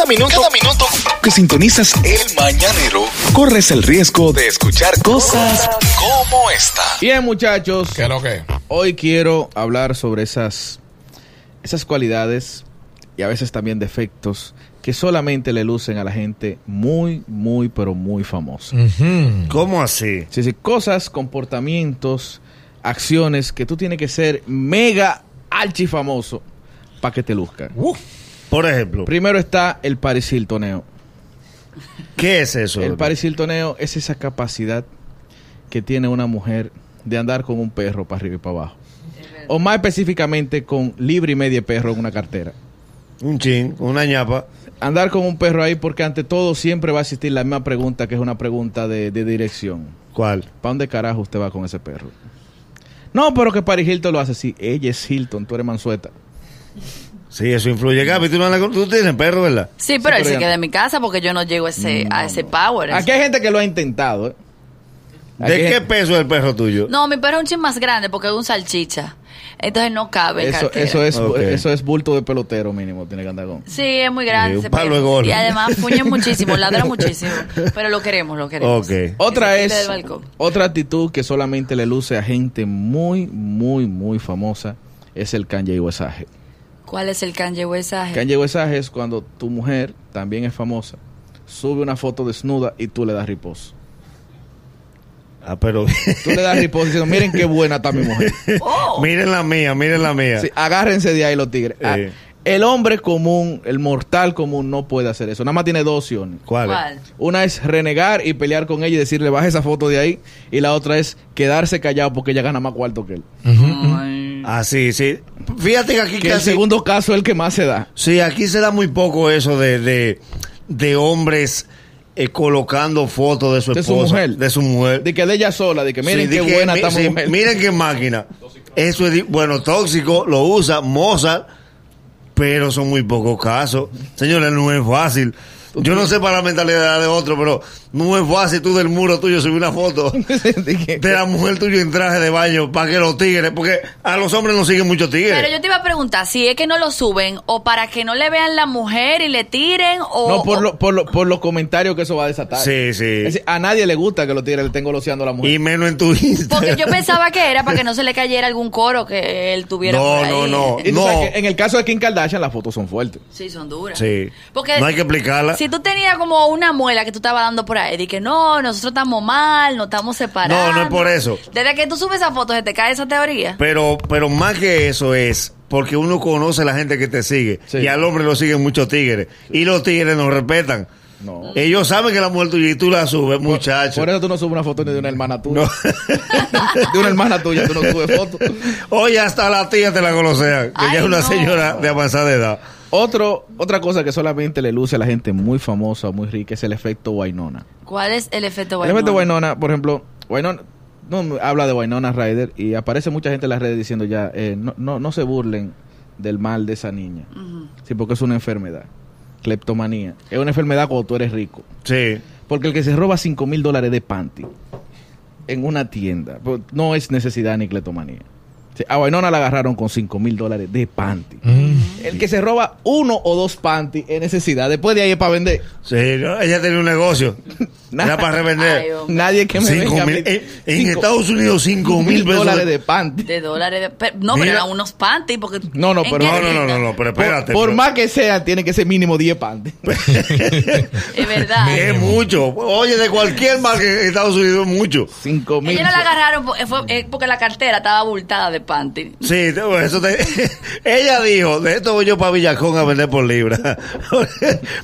Cada minuto, cada minuto que sintonizas el mañanero, corres el riesgo de escuchar cosas como esta. Bien, muchachos. ¿Qué es lo que? Hoy quiero hablar sobre esas, esas cualidades y a veces también defectos que solamente le lucen a la gente muy, muy, pero muy famosa. ¿Cómo así? Sí, sí, cosas, comportamientos, acciones que tú tienes que ser mega archifamoso para que te luzcan. Por ejemplo, Primero está el Paris Hiltoneo. ¿qué es eso? El Paris Hiltoneo es esa capacidad que tiene una mujer de andar con un perro para arriba y para abajo. O más específicamente con libre y medio perro en una cartera. Un chin, una ñapa. Andar con un perro ahí porque ante todo siempre va a existir la misma pregunta que es una pregunta de, de dirección. ¿Cuál? ¿Para dónde carajo usted va con ese perro? No, pero que Paris Hilton lo hace así. Ella es Hilton, tú eres Mansueta. Sí, eso influye. Gaby, tú, no tú tienes perro, ¿verdad? Sí, pero él se queda en mi casa porque yo no llego a ese, a ese power. Aquí hay gente que lo ha intentado. ¿eh? ¿De qué gente- peso es el perro tuyo? No, mi perro es un chin más grande porque es un salchicha. Entonces no cabe en Eso, cartera. eso, es, eso es bulto de pelotero mínimo, tiene que andar con. Sí, es muy grande. Sí, un. Y además fuñe muchísimo, ladra muchísimo. Pero lo queremos, lo queremos. Ok. Otra es otra actitud que solamente le luce a gente muy, muy, muy famosa es el Kanye Wesaje. ¿Cuál es el? Kanye Wesaje es cuando tu mujer también es famosa, sube una foto desnuda y tú le das riposo. Ah, pero... Tú le das riposo diciendo, miren qué buena está mi mujer. Oh, miren la mía, miren la mía. Sí, agárrense de ahí los tigres. Ah, Eh. el hombre común, el mortal común no puede hacer eso. Nada más tiene dos opciones. ¿Cuál? ¿Cuál? Una es renegar y pelear con ella y decirle baja esa foto de ahí. Y la otra es quedarse callado porque ella gana más cuarto que él. Ay. Ah, sí, sí. Fíjate que aquí Que el segundo caso es el que más se da. Sí, aquí se da muy poco eso de, de, de hombres eh, colocando fotos de su De esposa. su mujer. De su mujer. De que de ella sola, de que miren Sí, qué que buena mi- está sí, mujer. Miren qué máquina. Eso es, bueno, tóxico, lo usa Mozart, pero son muy pocos casos. Señores, no es fácil. Yo no sé para la mentalidad de otro, pero no es fácil tú del muro tuyo subir una foto De la mujer tuya en traje de baño para que los tigres, porque a los hombres no siguen muchos tigres. Pero yo te iba a preguntar si es que no lo suben o para que no le vean la mujer y le tiren o... no, por, o- lo, por, lo- por los comentarios que eso va a desatar. Sí, sí. Es decir, a nadie le gusta que los tigres le estén goloseando a la mujer. Y menos en tu Instagram. Porque yo pensaba que era para que no se le cayera algún coro que él tuviera No, por ahí. no, no. Y no. sabes que en el caso de Kim Kardashian, las fotos son fuertes. Sí, son duras. Sí. Porque no hay que explicarla. Si tú tenías como una muela que tú estabas dando por ahí, de que no, nosotros estamos mal, nos estamos separando. No, no es por eso. Desde que tú subes esa foto, se te cae esa teoría. Pero, pero más que eso es porque uno conoce a la gente que te sigue. Sí. Y al hombre lo siguen muchos tigres. Y los tigres nos respetan. No. Ellos saben que la mujer tuya y tú la subes, muchacho. Por eso tú no subes una foto ni de una hermana tuya. de una hermana tuya, tú no subes fotos. Oye, hasta la tía te la colosean, que Ay, ya es una no. señora de avanzada edad. Otro, otra cosa que solamente le luce a la gente muy famosa o muy rica es el efecto Wainona. ¿Cuál es el efecto El Wainona? efecto Wainona, por ejemplo, Wainona, no habla de Wainona Ryder y aparece mucha gente en las redes diciendo ya, eh, no, no, no se burlen del mal de esa niña. Sí, porque es una enfermedad. Cleptomanía. Es una enfermedad cuando tú eres rico. Sí. Porque el que se roba 5 mil dólares de panty en una tienda pues, no es necesidad ni cleptomanía. Sí, A Wainona la agarraron con 5 mil dólares de panty. El que se roba uno o dos panty es necesidad. Después de ahí es para vender. Sí, ¿no? ella tenía un negocio. Nada. Era para revender. Ay. Nadie que me Cinco venga a mil- mí- en, en cinco- Estados Unidos, cinco mil pesos. dólares de- panty. De dólares. de- pe- no, pero eran unos panties. Porque, No, no, ¿en pero- No, no, no, no, no, pero Por, espérate. por pero- más que sea, tiene que ser mínimo 10 panty. Es verdad. Es mucho. Oye, de cualquier marca en Estados Unidos es mucho. 5 mil. Ellos no la agarraron porque, fue- eh, porque la cartera estaba abultada de panty. Sí, eso te- ella dijo, de esto voy yo para Villacón a vender por libra.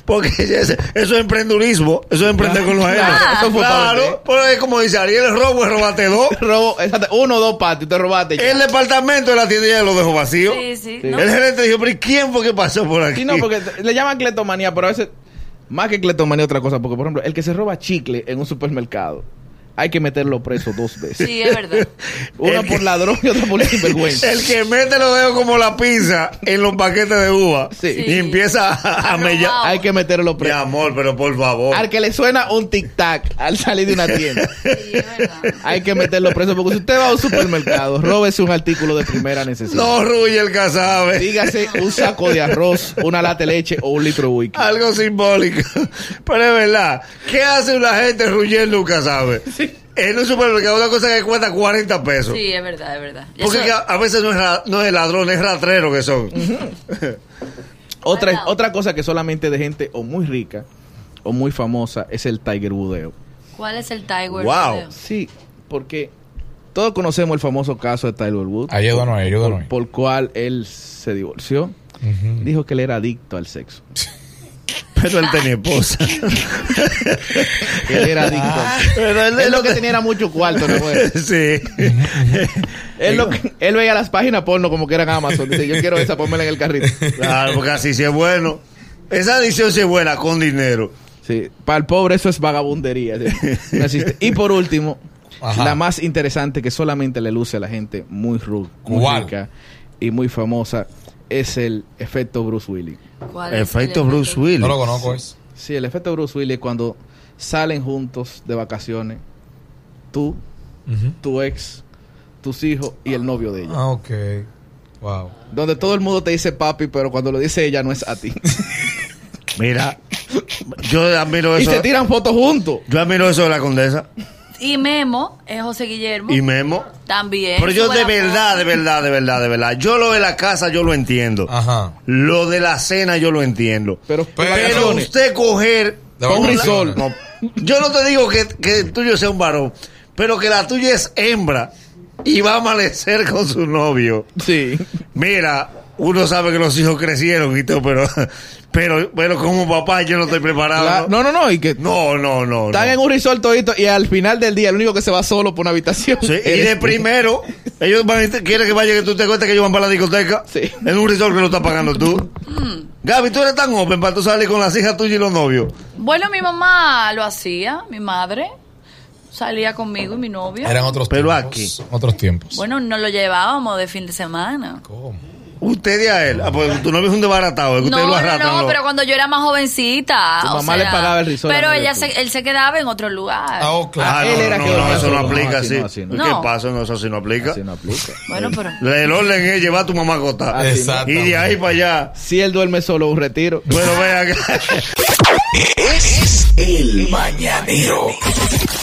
Porque eso es emprendurismo, eso es emprender con los Claro, ajenos. Claro, vender. pero es como dice Ariel, el robo es robarte dos. Robo, exacto, uno o dos panty, te robaste. ya. El departamento de la tienda ya lo dejó vacío. Sí, sí. Sí. no. El gerente dijo, pero ¿y quién fue que pasó por aquí? Sí, no, porque le llaman cleptomanía, pero a veces, más que cleptomanía, otra cosa. Porque, por ejemplo, el que se roba chicle en un supermercado, hay que meterlo preso dos veces. Sí, es verdad. Una por ladrón y otra por sinvergüenza. El que mete los dedos como la pizza en los paquetes de uva Sí. y empieza a, a mellar. Hay que meterlo Mi preso. amor, pero por favor. Al que le suena un tic-tac al salir de una tienda. Sí, es verdad. Hay que meterlo preso porque si usted va a un supermercado, róbese un artículo de primera necesidad. No ruye el casabe. Dígase un saco de arroz, una lata de leche o un litro de whisky. Algo simbólico. Pero es verdad. ¿Qué hace una gente ruyendo un casabe? En un supermercado, una cosa que cuesta 40 pesos. Sí, es verdad, es verdad. Porque a, a veces no es, ra- no es ladrón, es ratrero que son. Otra, otra cosa que solamente de gente o muy rica o muy famosa es el Tiger Budeo. ¿Cuál es el Tiger? Wow. Woods? Sí, porque todos conocemos el famoso caso de Tyler Woods. Ayúdanos, ayúdanos. por, por cual él se divorció. Dijo que él era adicto al sexo. Pero él tenía esposa. Él era adicto. Pero él, Él lo que tenía era mucho cuarto, ¿no? güey? Sí. Él, lo que- él veía las páginas porno como que eran Amazon. Dice, yo quiero esa, pónmela en el carrito. Claro, porque así sí es bueno. Esa adicción sí es buena con dinero. Sí, para el pobre eso es vagabundería. sí. No existe. Y por último, Ajá. la más interesante que solamente le luce a la gente muy, ru- rica y muy famosa es el efecto Bruce Willis. ¿Cuál es Efecto el Bruce Willis. No lo conozco, es. Sí, el efecto Bruce Willis es cuando salen juntos de vacaciones, tú, tu ex, tus hijos y el novio de ella. Ah, ok. Wow. Donde todo el mundo te dice papi, pero cuando lo dice ella no es a ti. Mira, yo admiro y eso. se tiran fotos juntos. Yo admiro eso de la condesa. Y Memo es José Guillermo. Y Memo. También. Pero yo de la verdad, de verdad, de verdad, de verdad. Yo lo de la casa yo lo entiendo. Ajá. Lo de la cena yo lo entiendo. Pero, Pero- Pero usted coger De un vacaciones. risol. No, yo no te digo que, que el tuyo sea un varón, pero que la tuya es hembra y va a amanecer con su novio. Sí. Mira, uno sabe que los hijos crecieron y todo, pero, pero, pero como papá yo no estoy preparado. La- ¿no? no, no, no. Y que No, no, no. están no. en un resort todito y al final del día el único que se va solo por una habitación. Sí, y de tú. primero, ellos van, a- quieren que vaya que tú te cuentes que ellos van para la discoteca. Sí. En un resort que lo estás pagando tú. Gaby, tú eres tan open para tú salir con las hijas tuyas y los novios. Bueno, mi mamá lo hacía, mi madre. Salía conmigo y mi novio. Eran otros Pero tiempos. aquí. Otros tiempos. Bueno, nos lo llevábamos de fin de semana. ¿Cómo? Usted y a él. Ah, pues tu novio es un desbaratado, es que No, ustedes lo no, arrastran. no, lo- pero cuando yo era más jovencita. Tu o mamá le pagaba el risol Pero ella se, él se quedaba en otro lugar. Ah, oh, claro. Ah, él no, era no, que no, eso no aplica No, así. así no, así no. ¿Qué No. pasa? No, eso sí no aplica. Así no aplica. Bueno, pero. El orden es llevar a tu mamá a acostar. Así no. Exacto. Y de ahí para allá. Si él duerme solo, un retiro. Bueno, vean. Es el mañanero.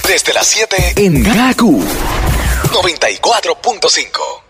Desde las 7 en Gaku 94.5.